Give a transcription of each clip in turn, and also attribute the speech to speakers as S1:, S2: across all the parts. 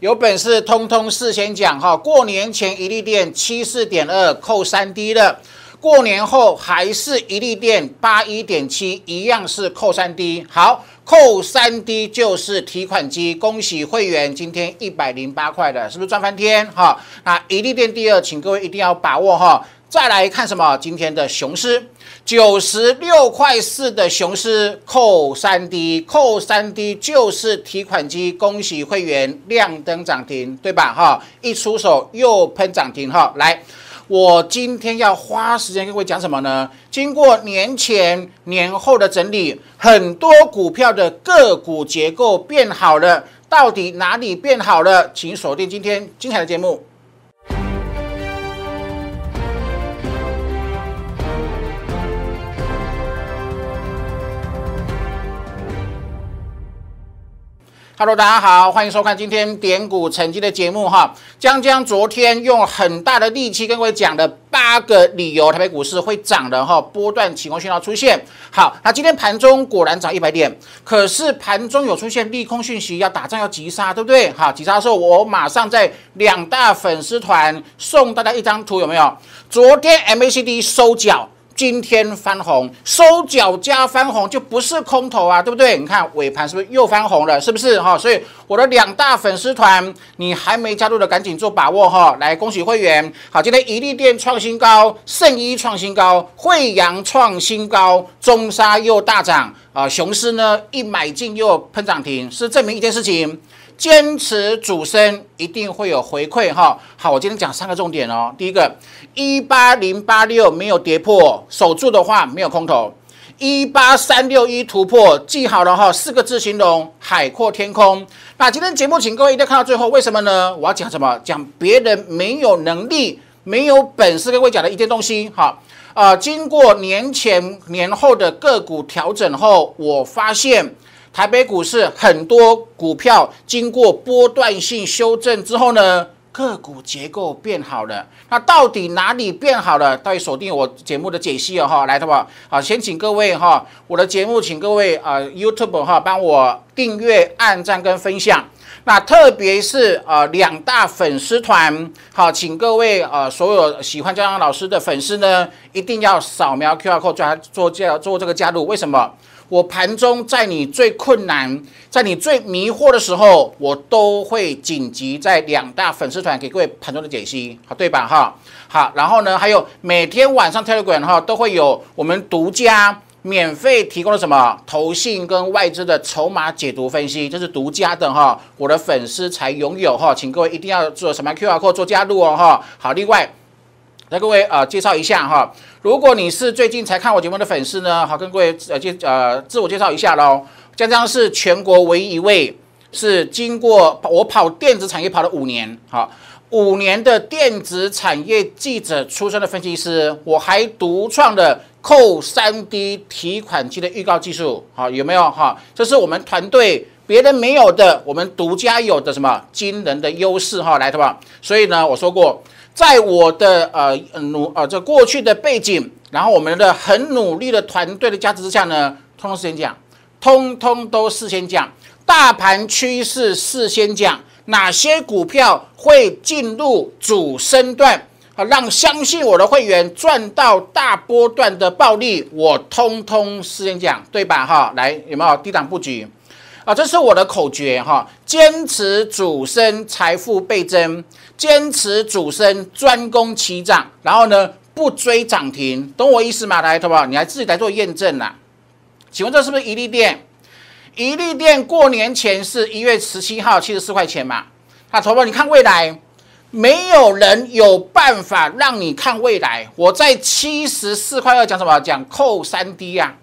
S1: 有本事通通事先讲哈。过年前一利店七四点二扣三 D 的，过年后还是一利店八一点七，一样是扣三 D。好，扣三 D 就是提款机，恭喜会员今天一百零八块的，是不是赚翻天哈？那一利店第二，请各位一定要把握哈。再来看什么？今天的雄狮九十六块四的雄狮扣三 D，扣三 D 就是提款机，恭喜会员亮灯涨停，对吧？哈，一出手又喷涨停哈。来，我今天要花时间跟各位讲什么呢？经过年前年后的整理，很多股票的个股结构变好了，到底哪里变好了？请锁定今天精彩的节目。Hello，大家好，欢迎收看今天点股成绩的节目哈。江江昨天用很大的力气跟各位讲了八个理由，台北股市会涨的哈，波段起空讯号出现。好，那今天盘中果然涨一百点，可是盘中有出现利空讯息，要打仗要急杀，对不对？好，急杀的时候，我马上在两大粉丝团送大家一张图，有没有？昨天 MACD 收脚。今天翻红，收脚加翻红就不是空头啊，对不对？你看尾盘是不是又翻红了？是不是哈？所以我的两大粉丝团，你还没加入的赶紧做把握哈！来恭喜会员，好，今天一利店创新高，圣一创新高，惠阳创新高，中沙又大涨啊，雄狮呢一买进又喷涨停，是证明一件事情。坚持主升一定会有回馈哈。好，我今天讲三个重点哦。第一个，一八零八六没有跌破，守住的话没有空头。一八三六一突破，记好了哈，四个字形容海阔天空。那今天节目，请各位一定要看到最后，为什么呢？我要讲什么？讲别人没有能力、没有本事跟各位讲的一件东西。好，啊，经过年前年后的个股调整后，我发现。台北股市很多股票经过波段性修正之后呢，个股结构变好了。那到底哪里变好了？到底锁定我节目的解析哦哈，来的吧？好，先请各位哈，我的节目请各位啊 YouTube 哈帮我订阅、按赞跟分享。那特别是呃两大粉丝团，好，请各位呃所有喜欢江江老师的粉丝呢，一定要扫描 QR code 加做加做这个加入。为什么？我盘中在你最困难、在你最迷惑的时候，我都会紧急在两大粉丝团给各位盘中的解析，好对吧？哈，好，然后呢，还有每天晚上 Telegram 哈都会有我们独家免费提供的什么投信跟外资的筹码解读分析，这是独家的哈，我的粉丝才拥有哈，请各位一定要做什么 QR code 做加入哦哈。好，另外。来，各位啊，介绍一下哈。如果你是最近才看我节目的粉丝呢，好，跟各位呃介呃自我介绍一下喽。江江是全国唯一一位是经过我跑电子产业跑了五年，好，五年的电子产业记者出身的分析师，我还独创了扣三 D 提款机的预告技术，好，有没有哈？这是我们团队别人没有的，我们独家有的什么惊人的优势哈？来，对吧？所以呢，我说过。在我的呃努呃这过去的背景，然后我们的很努力的团队的加持之下呢，通通事先讲，通通都事先讲，大盘趋势事先讲，哪些股票会进入主升段啊，让相信我的会员赚到大波段的暴利，我通通事先讲，对吧？哈，来有没有低档布局？啊，这是我的口诀哈，坚持主升，财富倍增；坚持主升，专攻起涨。然后呢，不追涨停，懂我意思吗？来，投保，你还自己来做验证啦。请问这是不是一利店？一利店过年前是一月十七号七十四块钱嘛？那投保，你看未来，没有人有办法让你看未来。我在七十四块二讲什么？讲扣三 D 呀。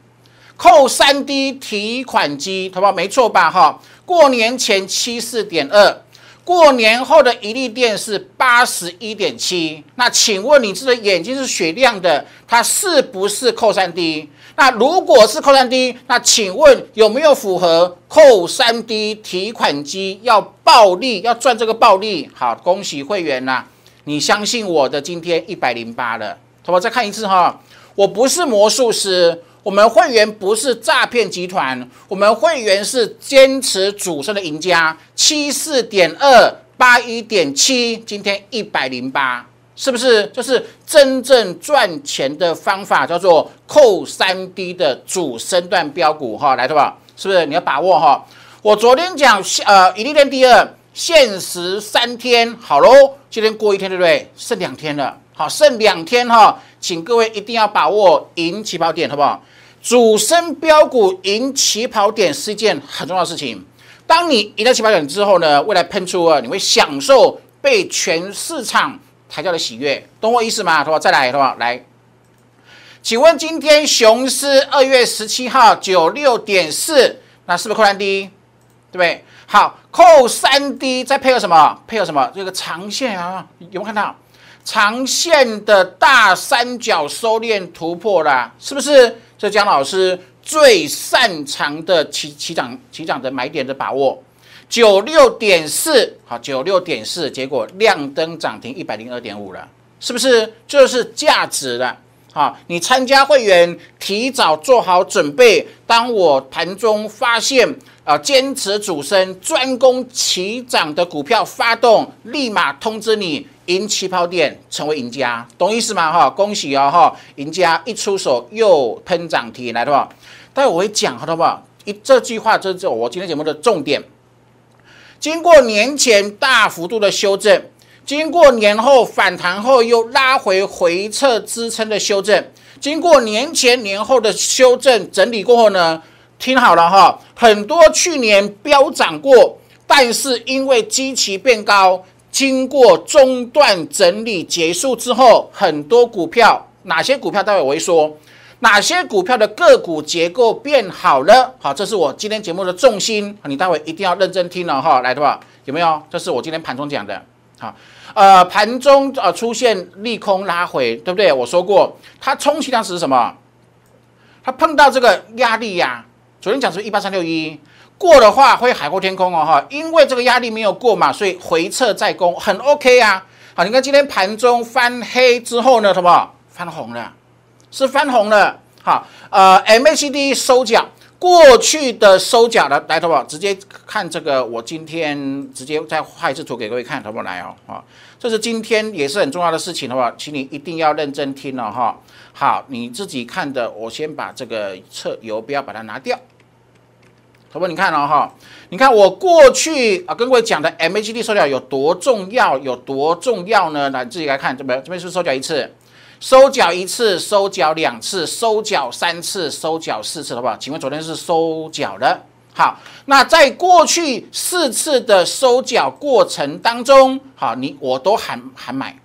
S1: 扣三 D 提款机，好不好？没错吧？哈，过年前七四点二，过年后的一利电是八十一点七。那请问你这个眼睛是雪亮的，它是不是扣三 D？那如果是扣三 D，那请问有没有符合扣三 D 提款机要暴利要赚这个暴利？好，恭喜会员呐！你相信我的，今天一百零八了，好不好？再看一次哈，我不是魔术师。我们会员不是诈骗集团，我们会员是坚持主升的赢家。七四点二八一点七，今天一百零八，是不是？就是真正赚钱的方法，叫做扣三 D 的主升段标股哈，来对吧？是不是？你要把握哈。我昨天讲呃，一利店第二，限时三天，好喽，今天过一天对不对？剩两天了，好，剩两天哈，请各位一定要把握赢起跑点，好不好？主升标股赢起跑点是一件很重要的事情。当你赢到起跑点之后呢，未来喷出啊，你会享受被全市场抬轿的喜悦，懂我意思吗？好吧，再来，好吧，来，请问今天雄狮二月十七号九六点四，那是不是扣三 D？对不对？好，扣三 D 再配合什么？配合什么？这个长线啊，有没有看到长线的大三角收敛突破啦？是不是？这江老师最擅长的起起涨起涨的买点的把握，九六点四，好，九六点四，结果亮灯涨停一百零二点五了，是不是？就是价值了，好，你参加会员提早做好准备，当我盘中发现啊坚持主升专攻起涨的股票发动，立马通知你。赢起跑点，成为赢家，懂意思吗？哈，恭喜哦！哈，赢家一出手又喷涨停，来的吧？待会我会讲，好的吧？一这句话，这是我今天节目的重点。经过年前大幅度的修正，经过年后反弹后又拉回回撤支撑的修正，经过年前年后的修正整理过后呢，听好了哈，很多去年飙涨过，但是因为基期变高。经过中断整理结束之后，很多股票，哪些股票待会我会说，哪些股票的个股结构变好了？好，这是我今天节目的重心，你待会一定要认真听了哈。来的话有没有？这是我今天盘中讲的。好，呃，盘中呃出现利空拉回，对不对？我说过，它充其量是什么？它碰到这个压力呀。昨天讲是一八三六一。过的话会海阔天空哦哈，因为这个压力没有过嘛，所以回撤再攻很 OK 啊。好，你看今天盘中翻黑之后呢，什么翻红了？是翻红了。好，呃，MACD 收脚，过去的收缴的来，好不好？直接看这个，我今天直接再画一次图给各位看，好不好？来哦，啊，这是今天也是很重要的事情，好不好？请你一定要认真听了哈。好，你自己看的，我先把这个测油标把它拿掉。好不？你看了哈，你看我过去啊跟各位讲的 M H D 收缴有多重要，有多重要呢？来自己来看，这边这边是收缴一次，收脚一次，收脚两次，收脚三次，收脚四次，好不好？请问昨天是收脚的。好，那在过去四次的收脚过程当中，好，你我都喊喊买，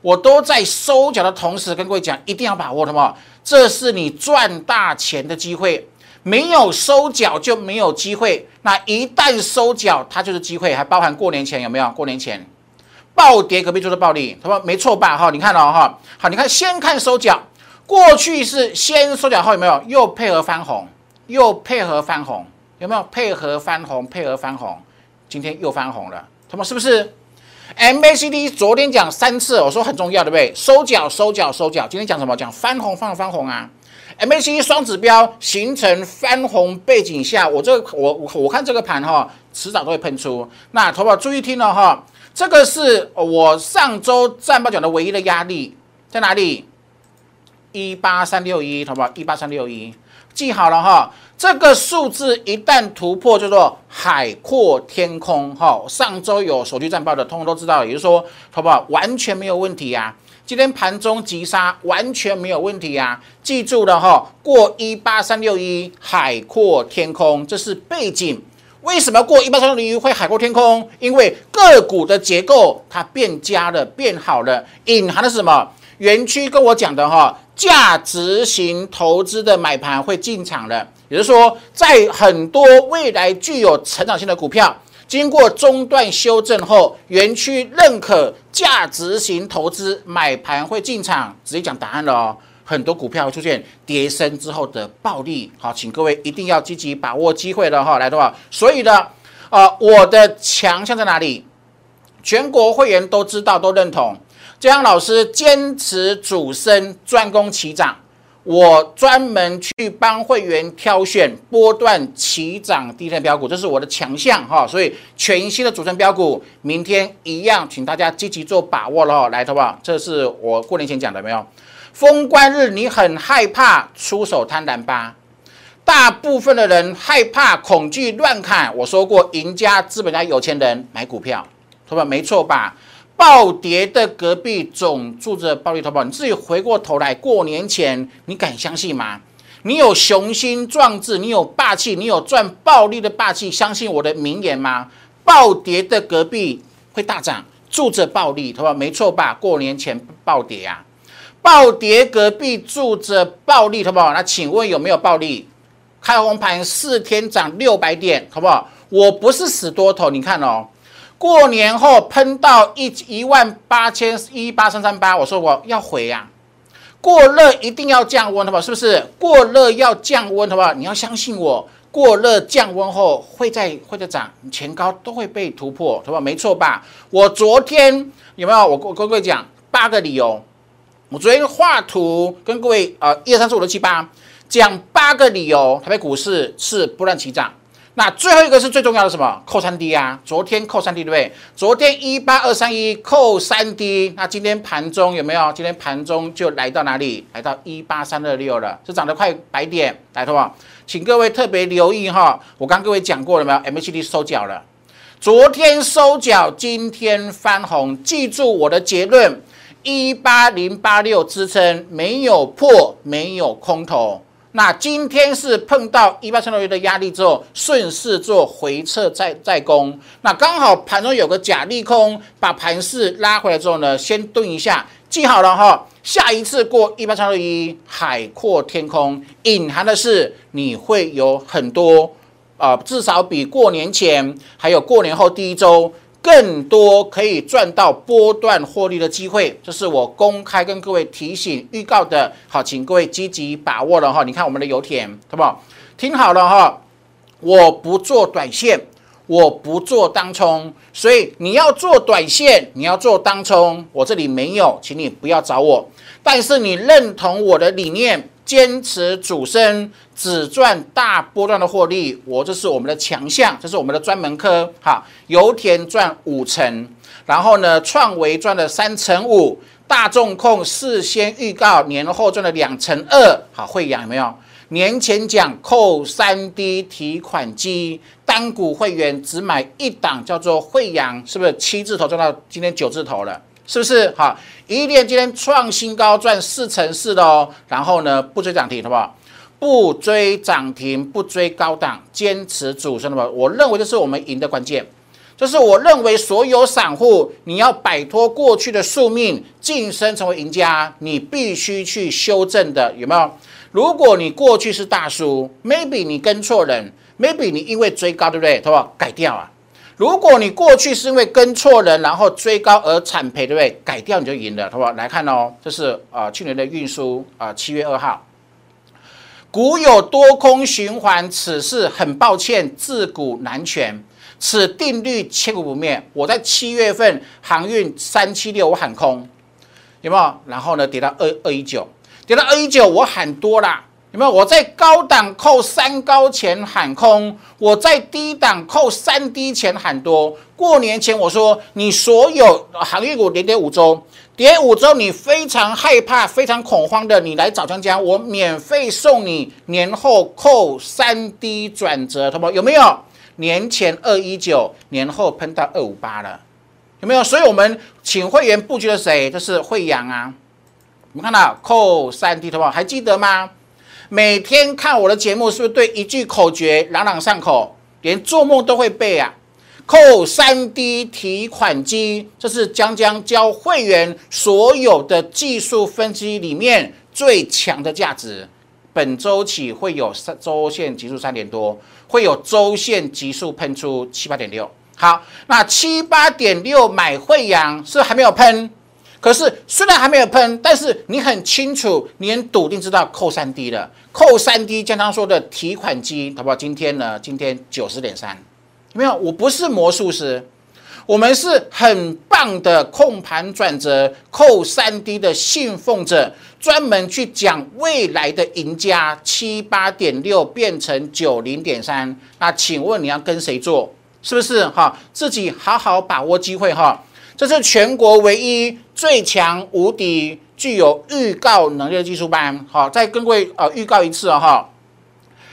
S1: 我都在收脚的同时跟各位讲，一定要把握，好不好？这是你赚大钱的机会。没有收脚就没有机会，那一旦收脚，它就是机会，还包含过年前有没有？过年前暴跌隔壁做的暴利，他说没错吧？哈，你看了哈，好，你看先看收脚，过去是先收脚后有没有？又配合翻红，又配合翻红，有没有配合翻红？配合翻红，今天又翻红了，他们是不是？MACD 昨天讲三次，我说很重要，对不对？收脚收脚收脚，今天讲什么？讲翻红翻翻红啊！MACD 双指标形成翻红背景下，我这个我我我看这个盘哈，迟早都会喷出。那投保注意听了哈，这个是我上周战报讲的唯一的压力在哪里？一八三六一，好不好一八三六一，记好了哈。这个数字一旦突破，叫做海阔天空哈。上周有手机战报的，通通都知道，也就是说，好不好完全没有问题呀。今天盘中急杀完全没有问题啊！记住了哈，过一八三六一海阔天空，这是背景。为什么过一八三六一会海阔天空？因为个股的结构它变佳了，变好了。隐含的是什么？园区跟我讲的哈，价值型投资的买盘会进场了，也就是说，在很多未来具有成长性的股票。经过中段修正后，园区认可价值型投资买盘会进场，直接讲答案了哦。很多股票出现跌升之后的暴利，好，请各位一定要积极把握机会了哈。来的话，所以呢，呃，我的强项在哪里？全国会员都知道，都认同。江老师坚持主升专攻齐涨，我专门去帮会员挑选波段起涨低的标股，这是我的强项哈。所以全新的主升标股，明天一样，请大家积极做把握了哈。来，好不好？这是我过年前讲的没有？封关日你很害怕出手贪婪吧？大部分的人害怕、恐惧、乱砍。我说过，赢家、资本家、有钱人买股票，好吧？没错吧？暴跌的隔壁总住着暴利投保，你自己回过头来，过年前你敢相信吗？你有雄心壮志，你有霸气，你有赚暴利的霸气，相信我的名言吗？暴跌的隔壁会大涨，住着暴利，好吧？没错吧？过年前暴跌啊，暴跌隔壁住着暴利，好不好？那请问有没有暴利？开红盘四天涨六百点，好不好？我不是死多头，你看哦。过年后喷到一一万八千一八三三八，我说我要回呀，过热一定要降温，好不好？是不是？过热要降温，好不好？你要相信我，过热降温后会再会再涨，前高都会被突破，好不好？没错吧？我昨天有没有？我跟各位讲八个理由，我昨天画图跟各位呃一二三四五六七八讲八个理由，台北股市是不断起涨。那最后一个是最重要的什么？扣三 D 啊！昨天扣三 D 对不对？昨天一八二三一扣三 D，那今天盘中有没有？今天盘中就来到哪里？来到一八三二六了，是涨得快百点，来不好？请各位特别留意哈，我刚各位讲过了没有？MACD 收脚了，昨天收脚，今天翻红，记住我的结论：一八零八六支撑没有破，没有空头。那今天是碰到一八三六一的压力之后，顺势做回撤再再攻。那刚好盘中有个假利空，把盘势拉回来之后呢，先蹲一下，记好了哈。下一次过一八三六一，海阔天空，隐含的是你会有很多啊，至少比过年前还有过年后第一周。更多可以赚到波段获利的机会，这是我公开跟各位提醒预告的。好，请各位积极把握了哈。你看我们的油田，好不好？听好了哈，我不做短线，我不做当冲，所以你要做短线，你要做当冲，我这里没有，请你不要找我。但是你认同我的理念。坚持主升，只赚大波段的获利，我这是我们的强项，这是我们的专门科。好，油田赚五成，然后呢，创维赚了三成五，大众控事先预告年后赚了两成二。好，惠阳有没有？年前讲扣三 D 提款机，单股会员只买一档，叫做惠阳，是不是七字头赚到今天九字头了？是不是好？一电今天创新高，赚四成四的哦。然后呢，不追涨停，好不好？不追涨停，不追高档，坚持主升的吧。我认为这是我们赢的关键。这是我认为所有散户，你要摆脱过去的宿命，晋升成为赢家，你必须去修正的，有没有？如果你过去是大叔，maybe 你跟错人，maybe 你因为追高，对不对？好不好？改掉啊。如果你过去是因为跟错人，然后追高而惨赔，对不对？改掉你就赢了，好不好？来看哦，这是啊去年的运输啊，七月二号，股有多空循环，此事很抱歉，自古难全，此定律千古不灭。我在七月份航运三七六我喊空，有没有？然后呢跌到二二一九，跌到二一九我喊多啦。有没有？我在高档扣三高前喊空，我在低档扣三低前喊多。过年前我说，你所有行业股连跌五周，跌五周你非常害怕、非常恐慌的，你来找江江，我免费送你年后扣三低转折，好不好？有没有？年前二一九，年后喷到二五八了，有没有？所以我们请会员布局的谁？就是惠阳啊，我们看到扣三低，好不好？还记得吗？每天看我的节目，是不是对一句口诀朗朗上口，连做梦都会背啊？扣三 D 提款机，这是江江教会员所有的技术分析里面最强的价值。本周起会有三周线急速三点多，会有周线急速喷出七八点六。好，那七八点六买惠阳是还没有喷。可是虽然还没有喷，但是你很清楚，你很笃定知道扣三 D 了。扣三 D，像他说的提款机，好不好？今天呢？今天九十点三，有没有？我不是魔术师，我们是很棒的控盘转折、扣三 D 的信奉者，专门去讲未来的赢家七八点六变成九零点三。那请问你要跟谁做？是不是哈？自己好好把握机会哈。这是全国唯一最强无敌、具有预告能力的技术班。好，再跟各位呃预告一次哈。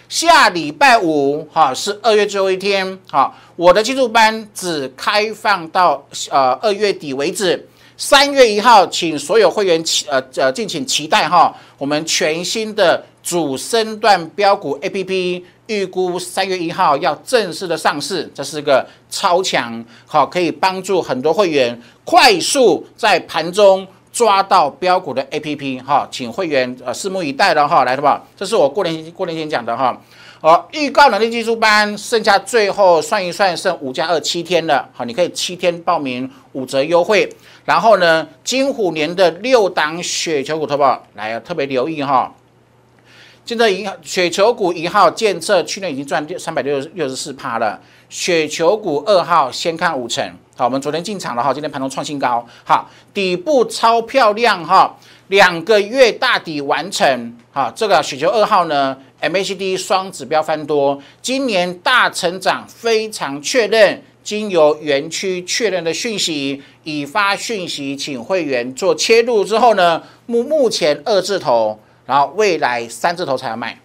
S1: 下礼拜五哈是二月最后一天，好，我的技术班只开放到呃二月底为止。三月一号，请所有会员期呃呃敬请期待哈，我们全新的主升段标股 A P P，预估三月一号要正式的上市，这是个超强好，可以帮助很多会员快速在盘中。抓到标股的 A P P 哈，请会员呃拭目以待了哈，来的吧，这是我过年过年前讲的哈。好，预告能力技术班剩下最后算一算，剩五加二七天了，好，你可以七天报名五折优惠。然后呢，金虎年的六档雪球股投保来特别留意哈。现在一雪球股一号建设去年已经赚三百六六十四趴了，雪球股二号先看五成。好，我们昨天进场了哈，今天盘中创新高，好，底部超漂亮哈，两个月大底完成，好，这个雪球二号呢，MACD 双指标翻多，今年大成长非常确认，经由园区确认的讯息，已发讯息，请会员做切入之后呢，目目前二字头，然后未来三字头才要卖，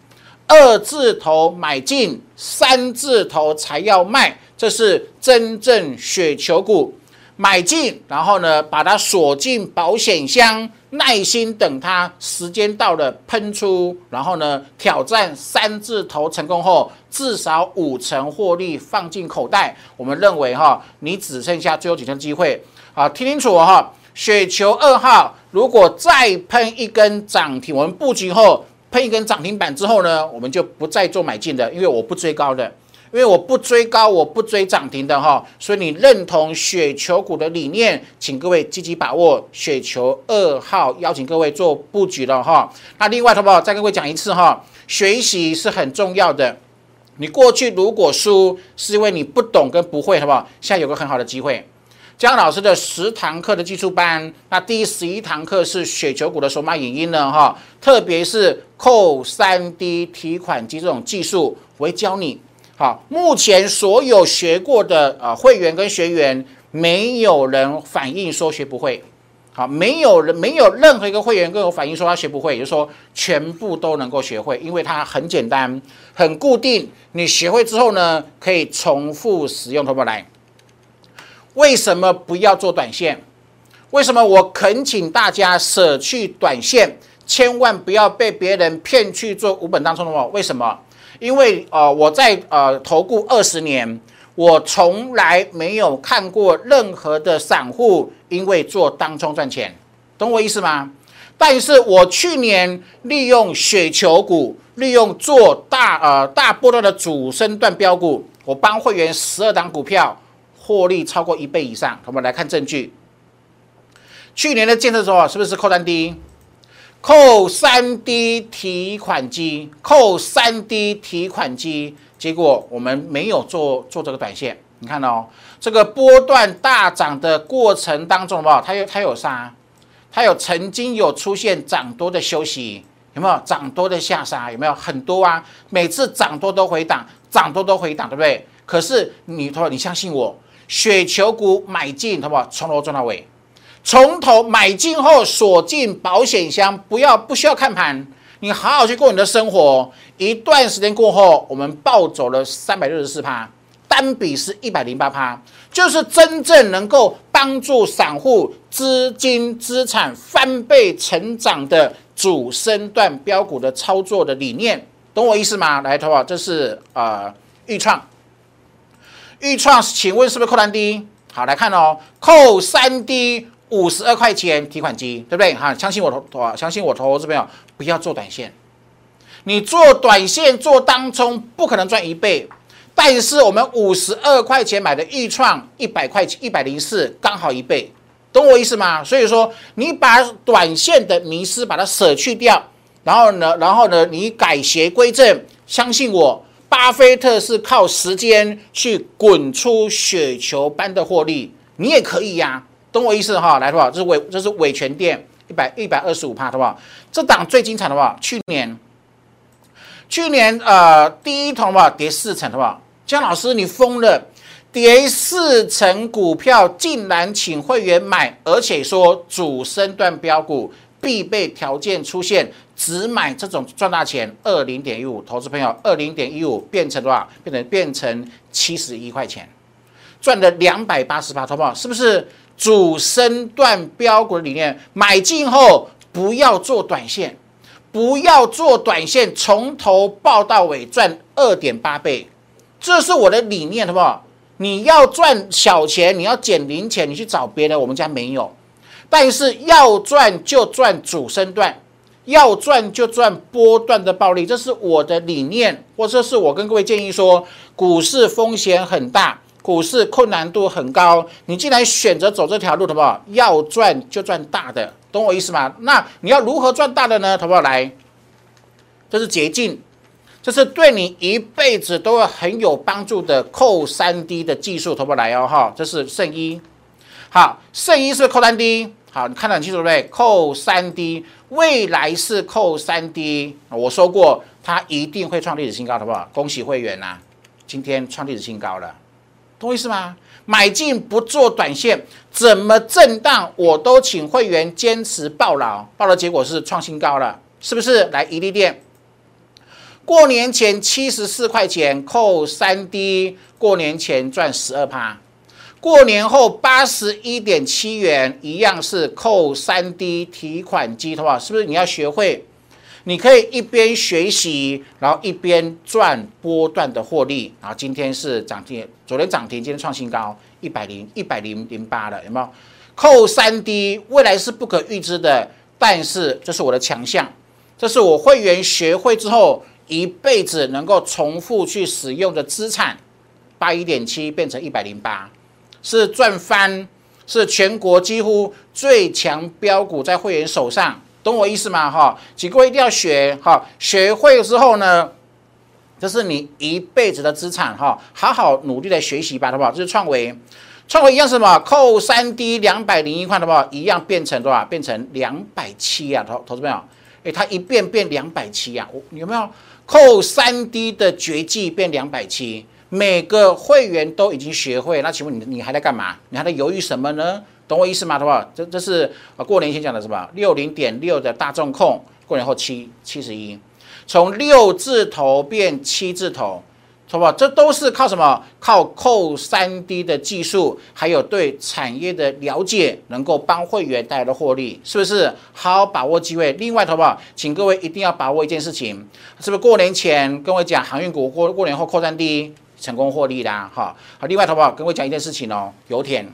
S1: 二字头买进，三字头才要卖。这是真正雪球股，买进，然后呢，把它锁进保险箱，耐心等它时间到了喷出，然后呢，挑战三字头成功后，至少五成获利放进口袋。我们认为哈，你只剩下最后几天机会，好，听清楚哈，雪球二号如果再喷一根涨停，我们布局后喷一根涨停板之后呢，我们就不再做买进的，因为我不追高的。因为我不追高，我不追涨停的哈，所以你认同雪球股的理念，请各位积极把握雪球二号，邀请各位做布局了哈。那另外，好不好？再跟各位讲一次哈，学习是很重要的。你过去如果输，是因为你不懂跟不会，好不好？现在有个很好的机会，江老师的十堂课的技术班，那第十一堂课是雪球股的手码影音呢哈，特别是扣三 D 提款机这种技术，我会教你。好，目前所有学过的啊会员跟学员，没有人反映说学不会。好，没有人没有任何一个会员跟我反映说他学不会，也就是说全部都能够学会，因为它很简单，很固定。你学会之后呢，可以重复使用。投保来，为什么不要做短线？为什么我恳请大家舍去短线，千万不要被别人骗去做五本当中的话？为什么？因为呃，我在呃投顾二十年，我从来没有看过任何的散户因为做当中赚钱，懂我意思吗？但是我去年利用雪球股，利用做大呃大波段的主升段标股，我帮会员十二档股票获利超过一倍以上。我们来看证据，去年的建设时候是不是扣单低？扣三 D 提款机，扣三 D 提款机，结果我们没有做做这个短线。你看哦，这个波段大涨的过程当中，好不好？它有它有杀，它有曾经有出现涨多的休息，有没有涨多的下杀？有没有很多啊？每次涨多都回档，涨多都回档，对不对？可是你说你相信我，雪球股买进，好不好？从头赚到尾。从头买进后锁进保险箱，不要不需要看盘，你好好去过你的生活。一段时间过后，我们暴走了三百六十四趴，单笔是一百零八趴，就是真正能够帮助散户资金资产翻倍成长的主升段标股的操作的理念，懂我意思吗？来，投保，这是呃预创，预创，请问是不是扣单低？好，来看哦，扣三 D。五十二块钱提款机，对不对？哈，相信我投，相信我投资朋友不要做短线。你做短线做当中不可能赚一倍，但是我们五十二块钱买的预创一百块钱一百零四刚好一倍，懂我意思吗？所以说你把短线的迷失把它舍去掉，然后呢，然后呢，你改邪归正，相信我，巴菲特是靠时间去滚出雪球般的获利，你也可以呀。懂我意思哈？来，好不好？这是伟，这是伟全店一百一百二十五帕，好不好？这档最精彩的话，去年，去年呃第一桶好不好？跌四成，好不好？江老师，你疯了！跌四成股票竟然请会员买，而且说主升段标股必备条件出现，只买这种赚大钱。二零点一五，投资朋友，二零点一五变成多少？变成变成七十一块钱，赚了两百八十八，好不好？是不是主升段标股的理念？买进后不要做短线，不要做短线，从头报到尾赚二点八倍，这是我的理念，好不好？你要赚小钱，你要捡零钱，你去找别人，我们家没有。但是要赚就赚主升段，要赚就赚波段的暴利，这是我的理念，或者是我跟各位建议说，股市风险很大，股市困难度很高，你既然选择走这条路，好不好？要赚就赚大的，懂我意思吗？那你要如何赚大的呢？好不好？来，这是捷径。这是对你一辈子都会很有帮助的扣三 D 的技术，好不好来哦哈。这是圣一，好，圣一是扣三 D，好，你看得很清楚对不对？扣三 D，未来是扣三 D，我说过它一定会创历史新高，好不好？恭喜会员呐，今天创历史新高了，懂我意思吗？买进不做短线，怎么震荡我都请会员坚持报牢，报的结果是创新高了，是不是？来，一利店。过年前七十四块钱扣三 D，过年前赚十二趴，过年后八十一点七元一样是扣三 D 提款机，的话是不是你要学会？你可以一边学习，然后一边赚波段的获利。然后今天是涨停，昨天涨停，今天创新高一百零一百零零八了，有没有？扣三 D 未来是不可预知的，但是这是我的强项，这是我会员学会之后。一辈子能够重复去使用的资产，八一点七变成一百零八，是赚翻，是全国几乎最强标股在会员手上，懂我意思吗？哈，请各位一定要学，哈，学会之后呢，这是你一辈子的资产，哈，好好努力的学习吧，好不好？这是创维，创维一样是什么？扣三 D 两百零一块，好不好？一样变成多少？变成两百七啊，投投资朋友，哎，它一变变两百七啊，我有没有？扣三 D 的绝技变两百七，每个会员都已经学会。那请问你，你还在干嘛？你还在犹豫什么呢？懂我意思吗？好不好？这这是啊，过年前讲的是吧？六零点六的大众控，过年后七七十一，从六字头变七字头。好不好？这都是靠什么？靠扣三 D 的技术，还有对产业的了解，能够帮会员带来的获利，是不是？好好把握机会。另外，好不好？请各位一定要把握一件事情，是不是？过年前跟我讲航运股，过过年后扣三 D 成功获利啦，哈。好，另外，好不好？跟我讲一件事情哦，油田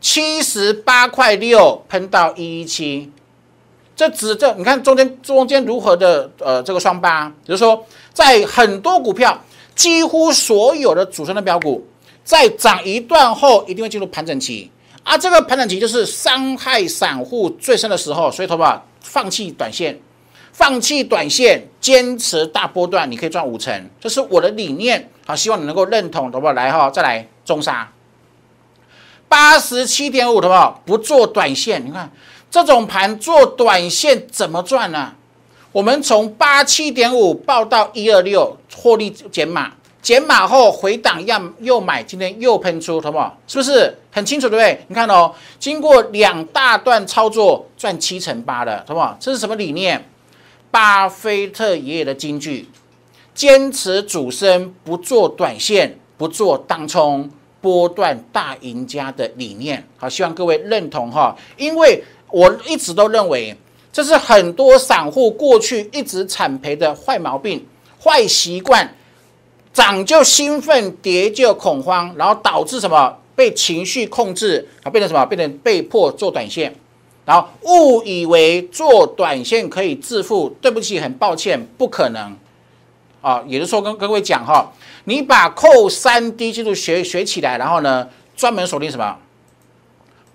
S1: 七十八块六喷到一一七。这指这，你看中间中间如何的呃这个双八，比如说在很多股票，几乎所有的主升的标股，在涨一段后一定会进入盘整期，而这个盘整期就是伤害散户最深的时候，所以投保放弃短线，放弃短线，坚持大波段，你可以赚五成，这是我的理念，好，希望你能够认同，好不好来哈，再来中沙八十七点五，好不好不做短线，你看。这种盘做短线怎么赚呢？我们从八七点五报到一二六，获利减码，减码后回档要又买，今天又喷出，好不好？是不是很清楚，对不对？你看哦，经过两大段操作，赚七成八的，好不好？这是什么理念？巴菲特爷爷的金句：坚持主升，不做短线，不做当冲，波段大赢家的理念。好，希望各位认同哈，因为。我一直都认为，这是很多散户过去一直惨赔的坏毛病、坏习惯。涨就兴奋，跌就恐慌，然后导致什么？被情绪控制，啊，变成什么？变成被迫做短线，然后误以为做短线可以致富。对不起，很抱歉，不可能。啊，也就是说，跟各位讲哈，你把扣三 D 技术学学起来，然后呢，专门锁定什么？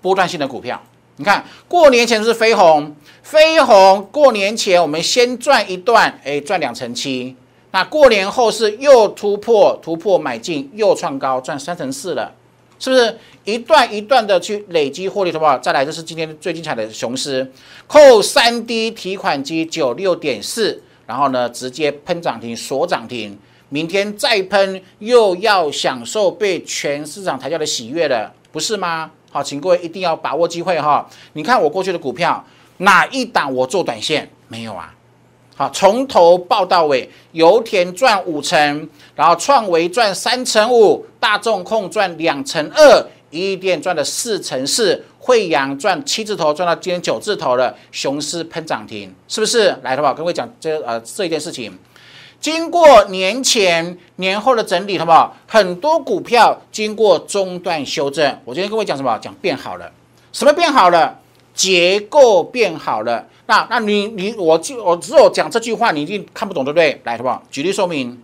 S1: 波段性的股票。你看，过年前是飞鸿，飞鸿过年前我们先赚一段，哎，赚两成七。那过年后是又突破，突破买进，又创高，赚三成四了，是不是？一段一段的去累积获利，好不好？再来，这是今天最精彩的雄狮，扣三 D 提款机九六点四，然后呢，直接喷涨停锁涨停，明天再喷又要享受被全市场抬轿的喜悦了，不是吗？好，请各位一定要把握机会哈！你看我过去的股票哪一档我做短线没有啊？好，从头报到尾，油田赚五成，然后创维赚三成五，大众控赚两成二，一电赚了四成四，惠阳赚七字头，赚到今天九字头了，雄狮喷涨停，是不是？来，好不好？跟各位讲这呃这一件事情。经过年前、年后的整理，好不好？很多股票经过中段修正。我今天跟各位讲什么？讲变好了。什么变好了？结构变好了。那那你你我就我只有讲这句话，你一定看不懂，对不对？来，好不好？举例说明。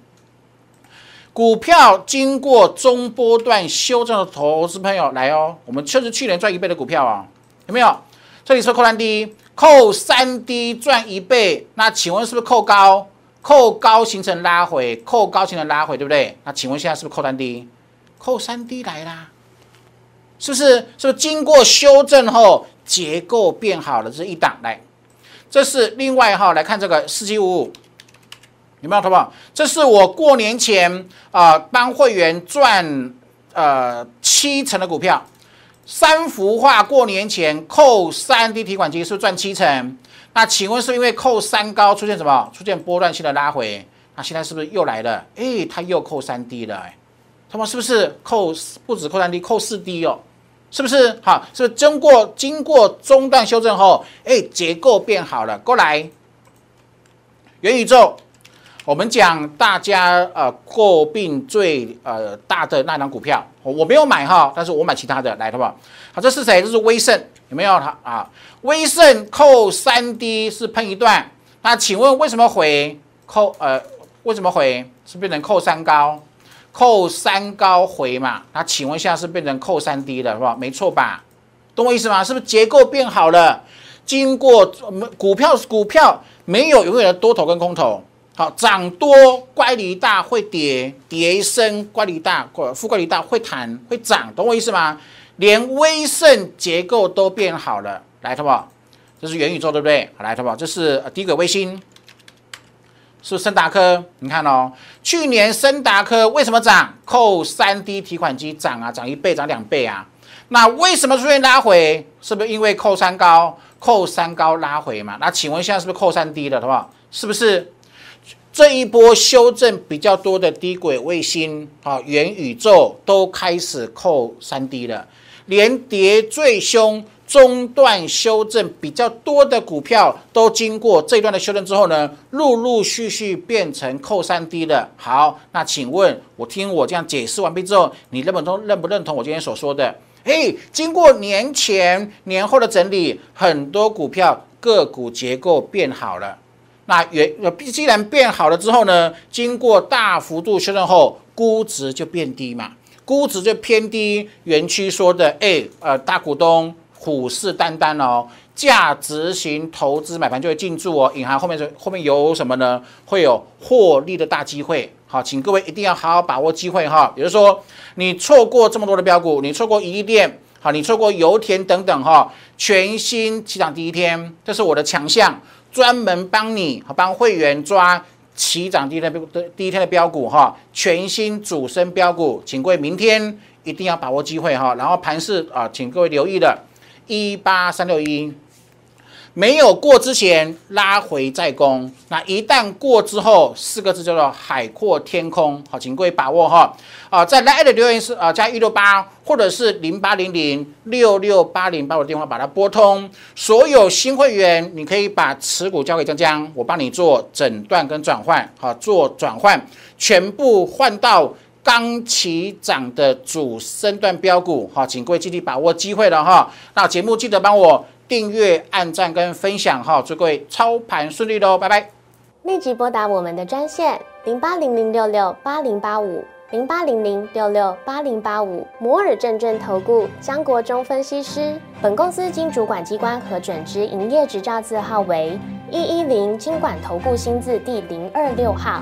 S1: 股票经过中波段修正的投资朋友来哦，我们确实去年赚一倍的股票啊，有没有？这里是扣三低，扣三低赚一倍，那请问是不是扣高？扣高形成拉回，扣高形成拉回，对不对？那请问现在是不是扣三低？扣三低来啦，是不是？是不是经过修正后结构变好了？这是一档来，这是另外哈来看这个四七五五，有没有？好不好？这是我过年前啊帮会员赚呃七成的股票，三幅画过年前扣三 D 提款机是赚七成？那请问是因为扣三高出现什么？出现波段性的拉回？那现在是不是又来了？哎，它又扣三 D 了，他们是不是扣不止扣三 D，扣四 D 哦？是不是？好，是不是经过经过中段修正后，哎，结构变好了？过来，元宇宙，我们讲大家呃诟病最呃大的那张股票，我没有买哈，但是我买其他的来，好不好？好，这是谁？这是威盛。有没有它啊？威盛扣三 D 是喷一段，那请问为什么回扣？呃，为什么回是变成扣三高？扣三高回嘛？那请问一下是变成扣三 D 的，是吧？没错吧？懂我意思吗？是不是结构变好了？经过股票股票没有永远的多头跟空头，好涨多乖离大会跌，跌升乖离大或负乖离大会弹会涨，懂我意思吗？连威盛结构都变好了，来，好不好？这是元宇宙，对不对？好，来，好不好？这是低轨卫星，是不森达科。你看哦，去年森达科为什么涨？扣三 D 提款机涨啊，涨一倍，涨两倍啊。那为什么出现拉回？是不是因为扣三高？扣三高拉回嘛？那请问现在是不是扣三低了，好不好？是不是这一波修正比较多的低轨卫星啊，元宇宙都开始扣三 D 了？连跌最凶、中段修正比较多的股票，都经过这段的修正之后呢，陆陆续续变成扣三 D 了。好，那请问，我听我这样解释完毕之后，你认不认认不认同我今天所说的？嘿，经过年前、年后的整理，很多股票个股结构变好了。那原既然变好了之后呢，经过大幅度修正后，估值就变低嘛。估值就偏低，园区说的，哎，呃，大股东虎视眈眈哦，价值型投资买盘就会进驻哦，隐含后面是后面有什么呢？会有获利的大机会，好，请各位一定要好好把握机会哈。比如说，你错过这么多的标股，你错过一店，好，你错过油田等等哈，全新起涨第一天，这是我的强项，专门帮你和帮会员抓。起涨第一天的第一天的标股哈，全新主升标股，请各位明天一定要把握机会哈。然后盘市啊，请各位留意的，一八三六一。没有过之前拉回再攻，那一旦过之后，四个字叫做海阔天空。好，请各位把握哈。啊，在来的留言是啊，加一六八或者是零八零零六六八零，把我的电话把它拨通。所有新会员，你可以把持股交给江江，我帮你做诊断跟转换，好，做转换，全部换到刚起涨的主升段标股。好，请各位积极把握机会了哈。那节目记得帮我。订阅、按赞跟分享哈，祝各位操盘顺利喽，拜拜！
S2: 立即拨打我们的专线零八零零六六八零八五零八零零六六八零八五摩尔证券投顾江国忠分析师。本公司经主管机关核准之营业执照字号为一一零金管投顾新字第零二六号。